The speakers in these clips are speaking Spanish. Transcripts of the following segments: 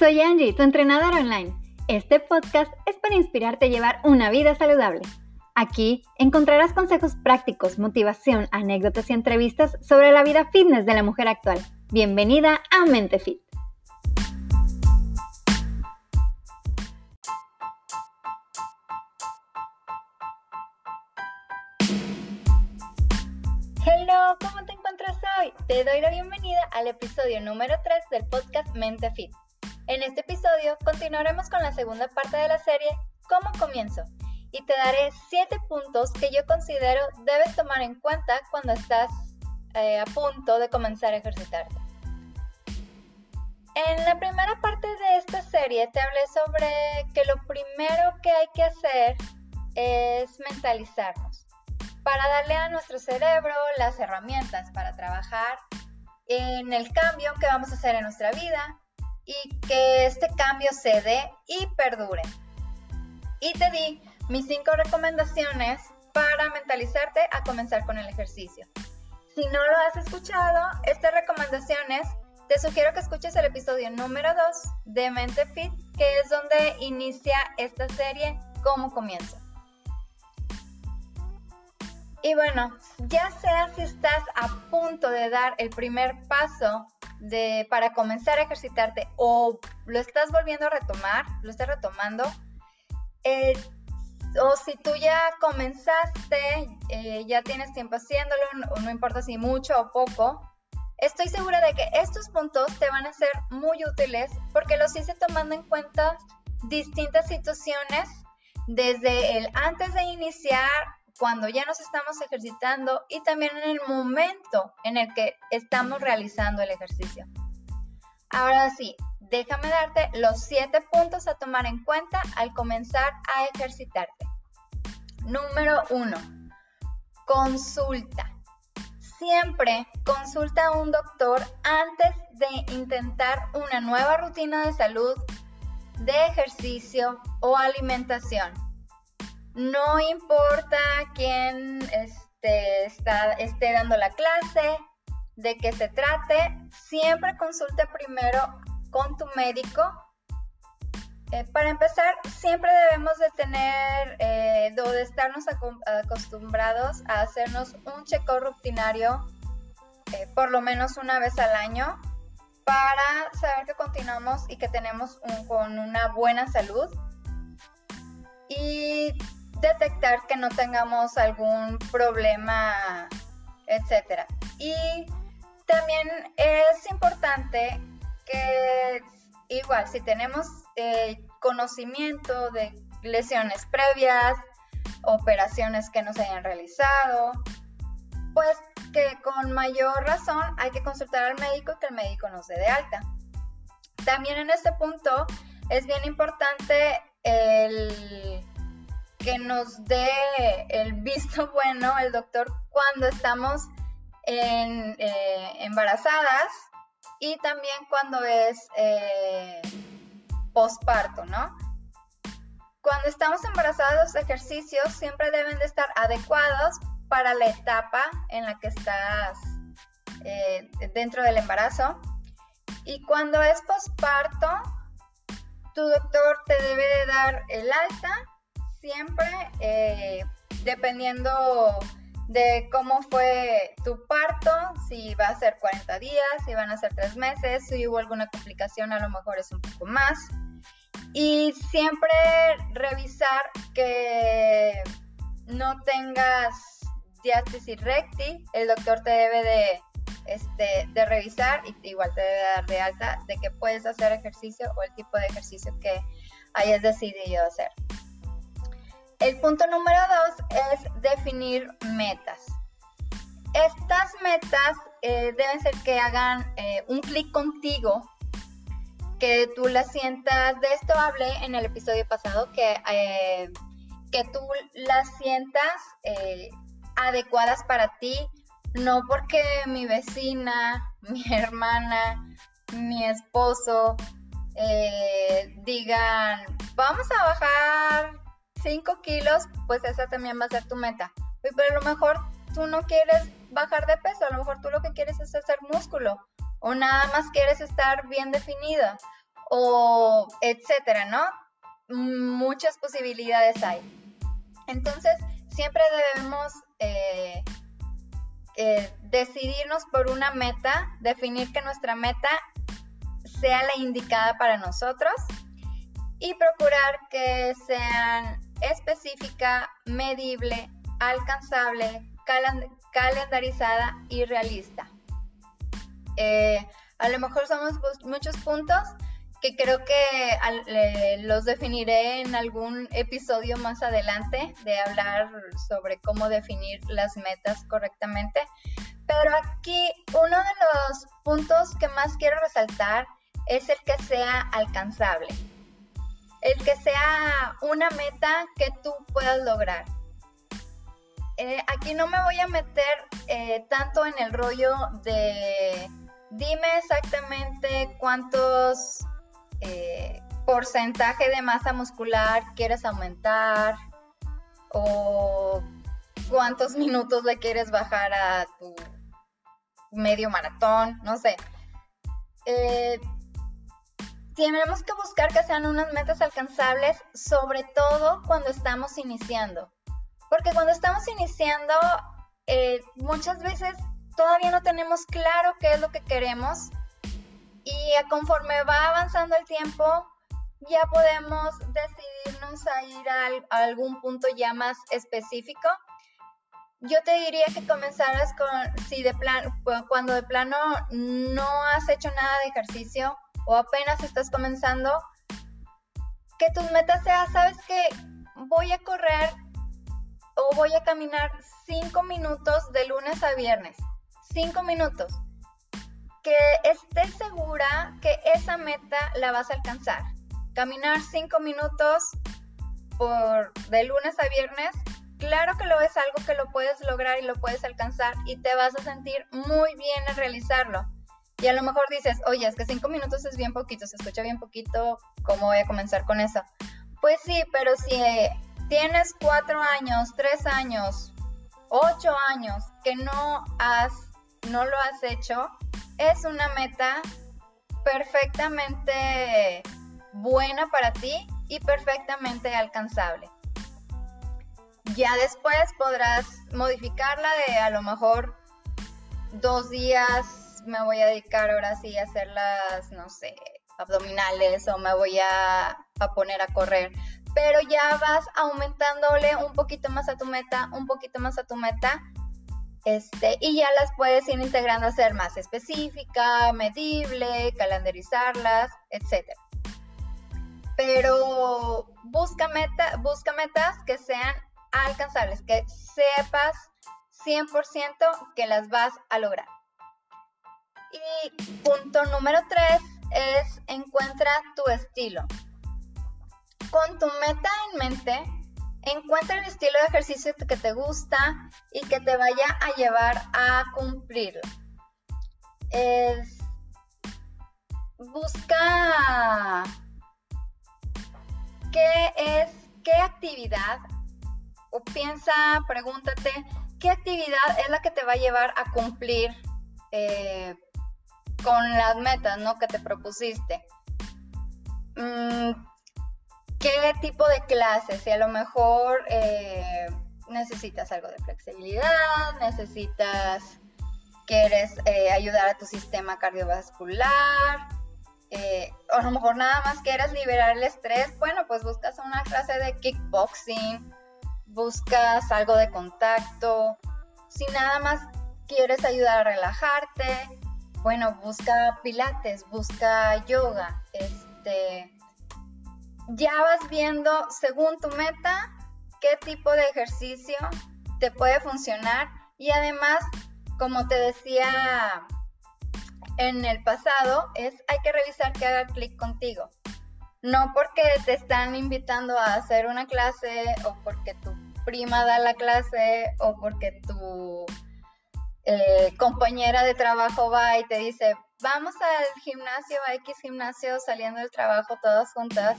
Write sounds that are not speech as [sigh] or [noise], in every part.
Soy Angie, tu entrenadora online. Este podcast es para inspirarte a llevar una vida saludable. Aquí encontrarás consejos prácticos, motivación, anécdotas y entrevistas sobre la vida fitness de la mujer actual. Bienvenida a Mente Fit. Hello, ¿cómo te encuentras hoy? Te doy la bienvenida al episodio número 3 del podcast Mente Fit. En este episodio continuaremos con la segunda parte de la serie ¿Cómo comienzo? Y te daré 7 puntos que yo considero debes tomar en cuenta cuando estás eh, a punto de comenzar a ejercitarte. En la primera parte de esta serie te hablé sobre que lo primero que hay que hacer es mentalizarnos para darle a nuestro cerebro las herramientas para trabajar en el cambio que vamos a hacer en nuestra vida y que este cambio se dé y perdure. Y te di mis cinco recomendaciones para mentalizarte a comenzar con el ejercicio. Si no lo has escuchado, estas recomendaciones, te sugiero que escuches el episodio número 2 de Mente Fit, que es donde inicia esta serie, cómo comienza. Y bueno, ya sea si estás a punto de dar el primer paso de, para comenzar a ejercitarte o lo estás volviendo a retomar, lo estás retomando, eh, o si tú ya comenzaste, eh, ya tienes tiempo haciéndolo, no, no importa si mucho o poco, estoy segura de que estos puntos te van a ser muy útiles porque los hice tomando en cuenta distintas situaciones desde el antes de iniciar cuando ya nos estamos ejercitando y también en el momento en el que estamos realizando el ejercicio. Ahora sí, déjame darte los siete puntos a tomar en cuenta al comenzar a ejercitarte. Número uno, consulta. Siempre consulta a un doctor antes de intentar una nueva rutina de salud, de ejercicio o alimentación no importa quién este, está, esté dando la clase, de qué se trate, siempre consulte primero con tu médico. Eh, para empezar, siempre debemos de tener eh, o de estarnos acostumbrados a hacernos un checo rutinario eh, por lo menos una vez al año para saber que continuamos y que tenemos con una buena salud. Y detectar que no tengamos algún problema, etcétera. Y también es importante que igual si tenemos eh, conocimiento de lesiones previas, operaciones que no se hayan realizado, pues que con mayor razón hay que consultar al médico y que el médico nos dé de alta. También en este punto es bien importante el que nos dé el visto [laughs] bueno el doctor cuando estamos eh, embarazadas y también cuando es eh, posparto, ¿no? Cuando estamos embarazadas, los ejercicios siempre deben de estar adecuados para la etapa en la que estás eh, dentro del embarazo. Y cuando es posparto, tu doctor te debe de dar el alta siempre, eh, dependiendo de cómo fue tu parto, si va a ser 40 días, si van a ser 3 meses, si hubo alguna complicación, a lo mejor es un poco más. Y siempre revisar que no tengas diástasis recti, el doctor te debe de, este, de revisar y igual te debe dar de alta de que puedes hacer ejercicio o el tipo de ejercicio que hayas decidido hacer. El punto número dos es definir metas. Estas metas eh, deben ser que hagan eh, un clic contigo, que tú las sientas, de esto hablé en el episodio pasado, que, eh, que tú las sientas adecuadas para ti, no porque mi vecina, [laughs] mi hermana, mi esposo digan, vamos a bajar 5 kilos, pues esa también va a ser tu meta. Pero a lo mejor tú no quieres bajar de peso, a lo mejor tú lo que quieres es hacer músculo o nada más quieres estar bien definida o etcétera, ¿no? Muchas posibilidades hay. Entonces, siempre debemos eh, eh, decidirnos por una meta, definir que nuestra meta sea la indicada para nosotros y procurar que sean específica, medible, alcanzable, calendarizada y realista. Eh, a lo mejor somos muchos puntos que creo que los definiré en algún episodio más adelante de hablar sobre cómo definir las metas correctamente. Pero aquí uno de los puntos que más quiero resaltar es el que sea alcanzable. El que sea una meta que tú puedas lograr. Eh, aquí no me voy a meter eh, tanto en el rollo de dime exactamente cuántos eh, porcentaje de masa muscular quieres aumentar o cuántos minutos le quieres bajar a tu medio maratón, no sé. Tenemos que buscar que sean unas metas alcanzables, sobre todo cuando estamos iniciando. Porque cuando estamos iniciando, eh, muchas veces todavía no tenemos claro qué es lo que queremos y conforme va avanzando el tiempo ya podemos decidirnos a ir a, algún punto ya más específico. Yo te diría que comenzaras con, si de plan, cuando de plano no has hecho nada de ejercicio o apenas estás comenzando, que tus metas sean, sabes que voy a correr o voy a caminar cinco minutos de lunes a viernes cinco minutos. Que estés segura que esa meta la vas a alcanzar. Caminar cinco minutos por de lunes a viernes, claro que lo es algo que lo puedes lograr y lo puedes alcanzar y te vas a sentir muy bien al realizarlo. Y a lo mejor dices, oye, es que cinco minutos es bien poquito, se escucha bien poquito, ¿cómo voy a comenzar con eso? Pues sí, pero si tienes cuatro años, tres años, ocho años que no has no lo has hecho, es una meta perfectamente buena para ti y perfectamente alcanzable. Ya después podrás modificarla de a lo mejor dos días me voy a dedicar ahora sí a hacer las, no sé, abdominales o me voy a, a poner a correr. Pero ya vas aumentándole un poquito más a tu meta, un poquito más a tu meta este, y ya las puedes ir integrando a ser más específica, medible, calendarizarlas, etc. Pero busca, meta, busca metas que sean alcanzables, que sepas 100% que las vas a lograr. Y punto número 3 es encuentra tu estilo. Con tu meta en mente, Encuentra el estilo de ejercicio que te gusta y que te vaya a llevar a cumplirlo. busca qué es, qué actividad, o piensa, pregúntate, qué actividad es la que te va a llevar a cumplir eh, con las metas ¿no? que te propusiste. Mm, qué tipo de clases, si a lo mejor eh, necesitas algo de flexibilidad, necesitas, quieres eh, ayudar a tu sistema cardiovascular, eh, o a lo mejor nada más quieres liberar el estrés, bueno, pues buscas una clase de kickboxing, buscas algo de contacto, si nada más quieres ayudar a relajarte, bueno, busca pilates, busca yoga, este, ya vas viendo según tu meta qué tipo de ejercicio te puede funcionar y además, como te decía en el pasado, es hay que revisar que haga clic contigo. No porque te están invitando a hacer una clase o porque tu prima da la clase o porque tu eh, compañera de trabajo va y te dice, vamos al gimnasio, a X gimnasio saliendo del trabajo todas juntas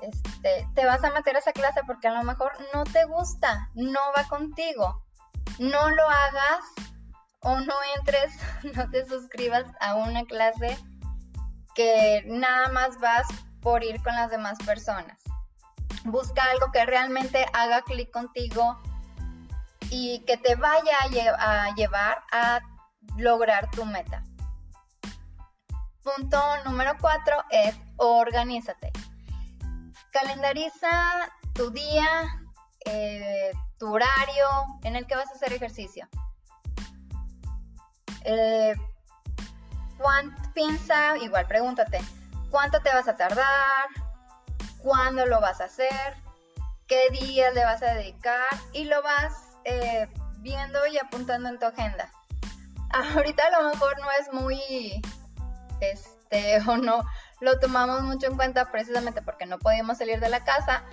este, te vas a meter a esa clase porque a lo mejor no te gusta, no va contigo. No lo hagas o no entres, [laughs] no te suscribas a una clase que nada más vas por ir con las demás personas. Busca algo que realmente haga clic contigo y que te vaya a, llevar a lograr tu meta. Punto número cuatro es organízate. Calendariza tu día, eh, tu horario en el que vas a hacer ejercicio. Eh, piensa, igual pregúntate, ¿cuánto te vas a tardar? ¿Cuándo lo vas a hacer? ¿Qué días le vas a dedicar? Y lo vas eh, viendo y apuntando en tu agenda. [laughs] Ahorita a lo mejor no es muy, este, [laughs] o no lo tomamos mucho en cuenta precisamente porque no podíamos salir de la casa,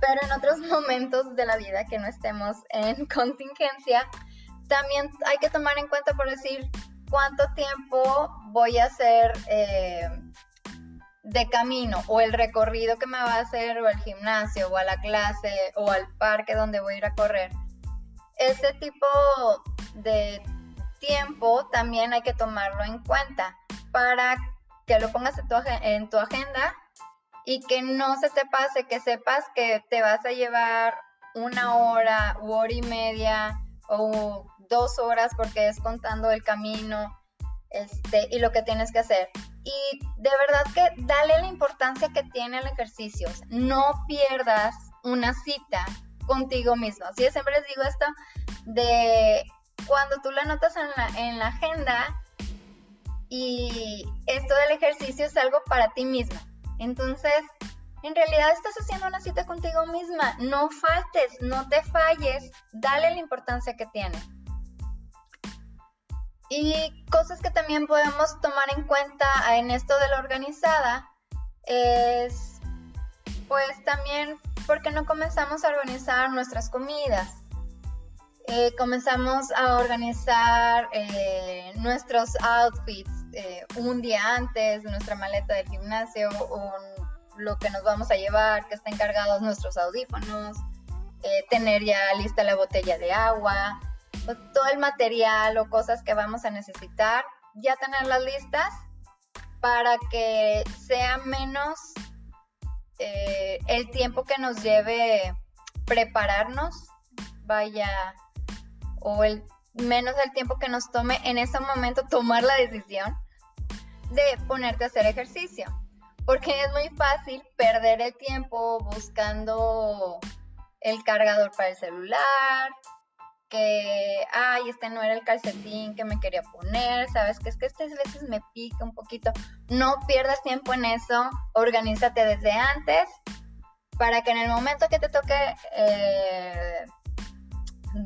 pero en otros [laughs] momentos de la vida que no estemos en contingencia, también hay que tomar en cuenta por decir cuánto tiempo voy a hacer eh, de camino o el recorrido que me va a hacer o al gimnasio o a la clase o al parque donde voy a ir a correr. Ese tipo de tiempo también hay que tomarlo en cuenta para que lo pongas en tu, en tu agenda y que no se te pase, que sepas que te vas a llevar una hora u hora y media o dos horas porque es contando el camino este, y lo que tienes que hacer. Y de verdad que dale la importancia que tiene el ejercicio. No pierdas una cita contigo mismo. Sí, siempre les digo esto de cuando tú la notas en la, en la agenda y esto del ejercicio es algo para ti misma. Entonces, en realidad estás haciendo una cita contigo misma. No faltes, no te falles, dale la importancia que tiene. Y cosas que también podemos tomar en cuenta en esto de la organizada es, pues también, porque no comenzamos a organizar nuestras comidas? Eh, comenzamos a organizar eh, nuestros outfits eh, un día antes, nuestra maleta del gimnasio, o lo que nos vamos a llevar, que estén cargados nuestros audífonos, tener ya lista la botella de agua, pues, todo el material o cosas que vamos a necesitar, ya tenerlas listas para que sea menos eh, el tiempo que nos lleve prepararnos, vaya, o el menos el tiempo que nos tome en ese momento tomar la decisión de ponerte a hacer ejercicio. Porque es muy fácil perder el tiempo buscando el cargador para el celular, que, ay, este no era el calcetín que me quería poner, sabes que es que estas veces me pica un poquito. No pierdas tiempo en eso, organízate desde antes para que en el momento que te toque, eh,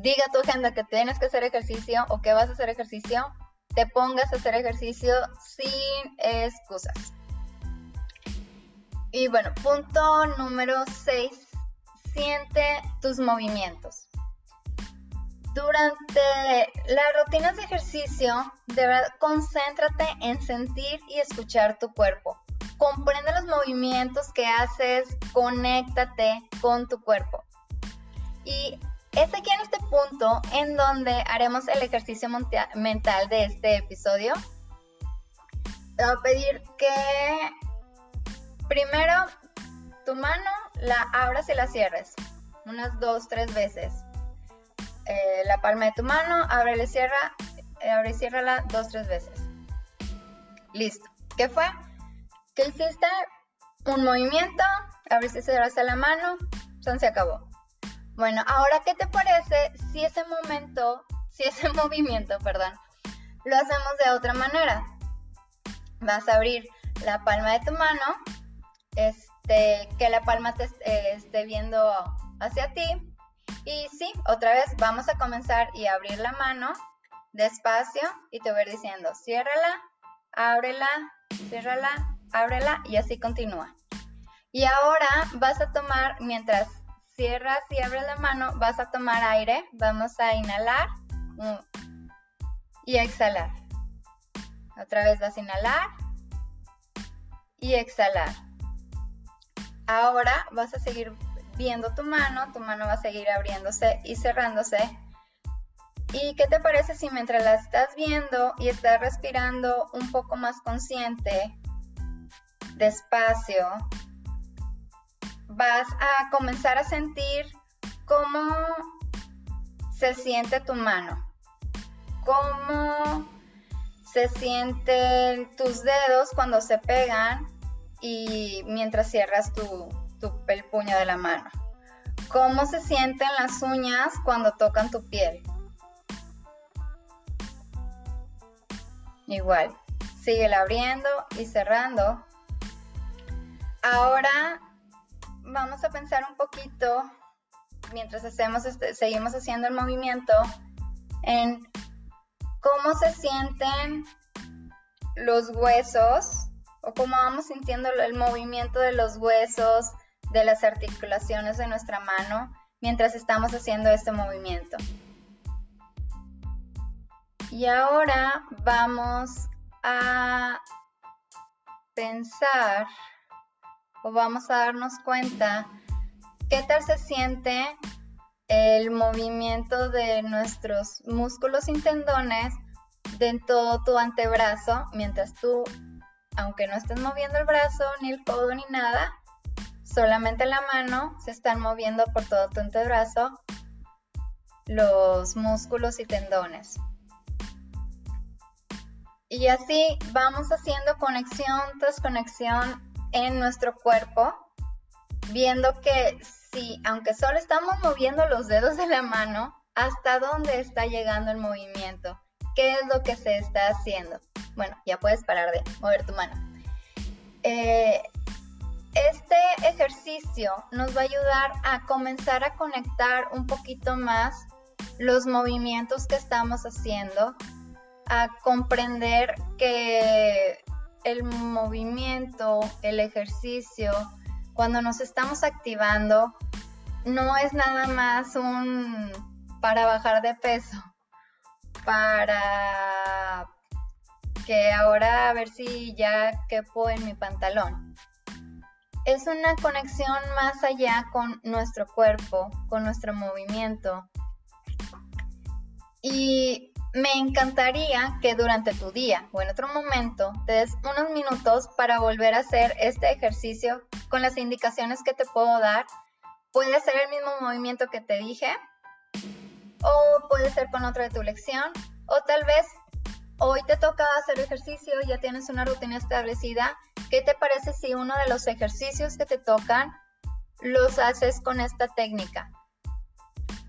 diga tu agenda que tienes que hacer ejercicio o que vas a hacer ejercicio, te pongas a hacer ejercicio sin excusas. Y bueno, punto número 6, siente tus movimientos. Durante las rutinas de ejercicio, de verdad, concéntrate en sentir y escuchar tu cuerpo. Comprende los movimientos que haces, conéctate con tu cuerpo. Y es aquí en este punto en donde haremos el ejercicio mental de este episodio. Te voy a pedir que primero tu mano la abras y la cierres unas dos, tres veces. Eh, la palma de tu mano, abre y cierra, eh, abre y ciérrala dos, tres veces. Listo. ¿Qué fue? Que hiciste un movimiento, abriste y cerraste la mano, se acabó. Bueno, ahora, ¿qué te parece si ese momento, si ese [laughs] movimiento, perdón, lo hacemos de otra manera? Vas a abrir la palma de tu mano, este, que la palma te eh, esté viendo hacia ti y sí, otra vez vamos a comenzar y abrir la mano despacio y te voy a ir diciendo, ciérrala, ábrela, ciérrala, ábrela y así continúa. Y ahora vas a tomar, mientras cierras y abres la mano, vas a tomar aire, vamos a inhalar y exhalar. Otra vez vas a inhalar y exhalar. Ahora vas a seguir viendo tu mano, tu mano va a seguir abriéndose y cerrándose. ¿Y qué te parece si mientras la estás viendo y estás respirando un poco más consciente, despacio, vas a comenzar a sentir cómo se siente tu mano, cómo se sienten tus dedos cuando se pegan y mientras cierras tu, el puño de la mano. Cómo se sienten las uñas cuando tocan tu piel. Igual, sigue abriendo y cerrando. Ahora vamos a pensar un poquito mientras hacemos este, seguimos haciendo el movimiento en cómo se sienten los huesos o cómo vamos sintiendo el movimiento de los huesos, de las articulaciones de nuestra mano mientras estamos haciendo este movimiento. Y ahora vamos a pensar o vamos a darnos cuenta qué tal se siente el movimiento de nuestros músculos y tendones de todo tu antebrazo mientras tú, aunque no estés moviendo el brazo, ni el codo, ni nada, solamente la mano se están moviendo por todo tu antebrazo los músculos y tendones. Y así vamos haciendo conexión tras conexión en nuestro cuerpo, viendo que si, aunque solo estamos moviendo los dedos de la mano, hasta dónde está llegando el movimiento, qué es lo que se está haciendo. Bueno, ya puedes parar de mover tu mano. Eh, nos va a ayudar a comenzar a conectar un poquito más los movimientos que estamos haciendo, a comprender que el movimiento, el ejercicio, cuando nos estamos activando, no es nada más un para bajar de peso, para que ahora a ver si ya quepo en mi pantalón. Es una conexión más allá con nuestro cuerpo, con nuestro movimiento. Y me encantaría que durante tu día o en otro momento te des unos minutos para volver a hacer este ejercicio con las indicaciones que te puedo dar. Puede ser el mismo movimiento que te dije o puede ser con otro de tu lección o tal vez hoy te toca hacer ejercicio, ya tienes una rutina establecida. ¿Qué te parece si uno de los ejercicios que te tocan los haces con esta técnica?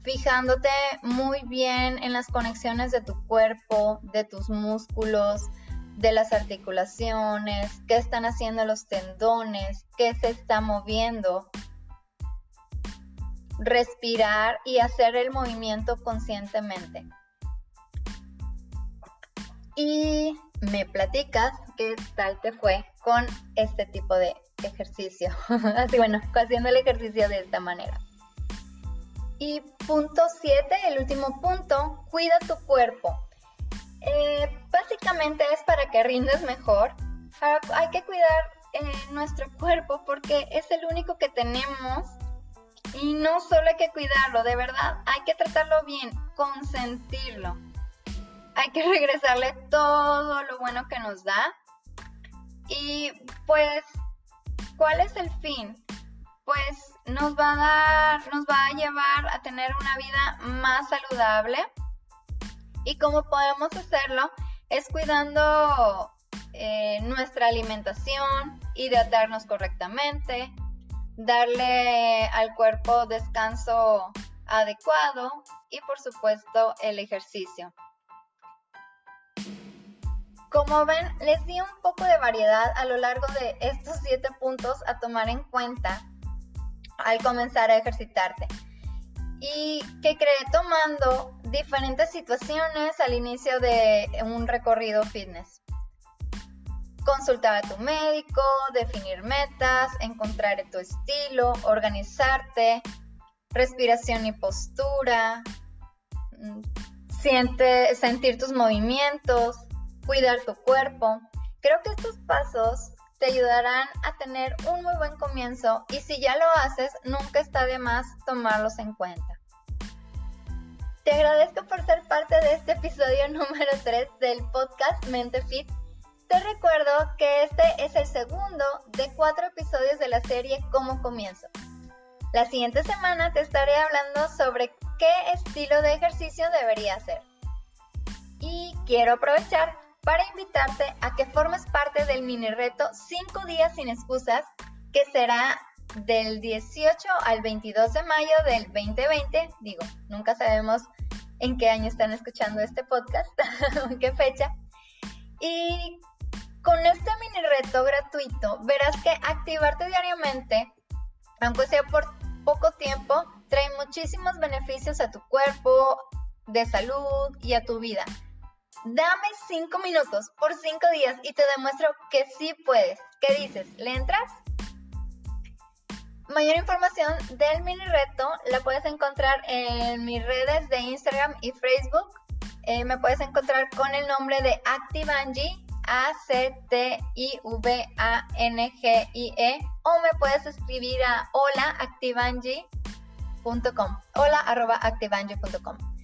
fijándote muy bien en las conexiones de tu cuerpo, de tus músculos, de las articulaciones, qué están haciendo los tendones, qué se está moviendo. Respirar y hacer el movimiento conscientemente. Y me platicas qué tal te fue con este tipo de ejercicio. [laughs] Así bueno, haciendo el ejercicio de esta manera. Y punto 7, el último punto, cuida tu cuerpo. Eh, básicamente es para que rindas mejor. hay que cuidar eh, nuestro cuerpo porque es el único que tenemos y no solo hay que cuidarlo, de verdad, hay que tratarlo bien, consentirlo. Hay que regresarle todo lo bueno que nos da. Y pues, ¿cuál es el fin? pues nos va a dar, nos va a llevar a tener una vida más saludable. Y cómo podemos hacerlo es cuidando eh, nuestra alimentación, hidratarnos correctamente, darle al cuerpo descanso adecuado y por supuesto el ejercicio. Como ven, les di un poco de variedad a lo largo de estos siete puntos a tomar en cuenta al comenzar a ejercitarte. Y que cree tomando diferentes situaciones al inicio de un recorrido fitness. Consultar a tu médico, definir metas, encontrar tu estilo, organizarte, respiración y postura, mm, siente, sentir tus movimientos, cuidar tu cuerpo. Creo que estos pasos te ayudarán a tener un muy buen comienzo y si ya lo haces, nunca está de más tomarlos en cuenta. Te agradezco por ser parte de este episodio [laughs] número 3 del podcast Mente Fit. Te recuerdo que este es el segundo de cuatro episodios de la serie Cómo Comienzo. La siguiente semana te estaré hablando sobre qué estilo de ejercicio debería hacer. Y quiero aprovechar para invitarte a que formes parte del mini reto 5 días sin excusas que será del 18 al 22 de mayo del 2020. Digo, nunca sabemos en qué año están escuchando este podcast, [laughs] en qué fecha. Y con este mini reto gratuito verás que activarte diariamente, aunque sea por poco tiempo, trae muchísimos beneficios a tu cuerpo, de salud y a tu vida. Dame 5 minutos por 5 días y te demuestro que sí puedes. ¿Qué dices? ¿Le entras? Mayor información del mini reto la puedes encontrar en mis redes de Instagram y Facebook. Eh, me puedes encontrar con el nombre de Activangie, A-C-T-I-V-A-N-G-I-E, o me puedes escribir a holaactivangie.com, hola arroba activangie.com.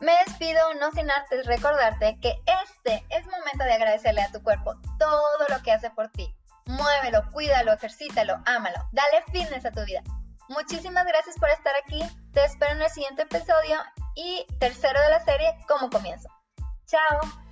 Me despido no sin antes recordarte que este es momento de agradecerle a tu cuerpo todo lo que hace por ti Muévelo, cuídalo, ejercítalo, ámalo. Dale fitness a tu vida. Muchísimas gracias por estar aquí. Te espero en el siguiente episodio y tercero de la serie, ¿Cómo comienzo? Chao.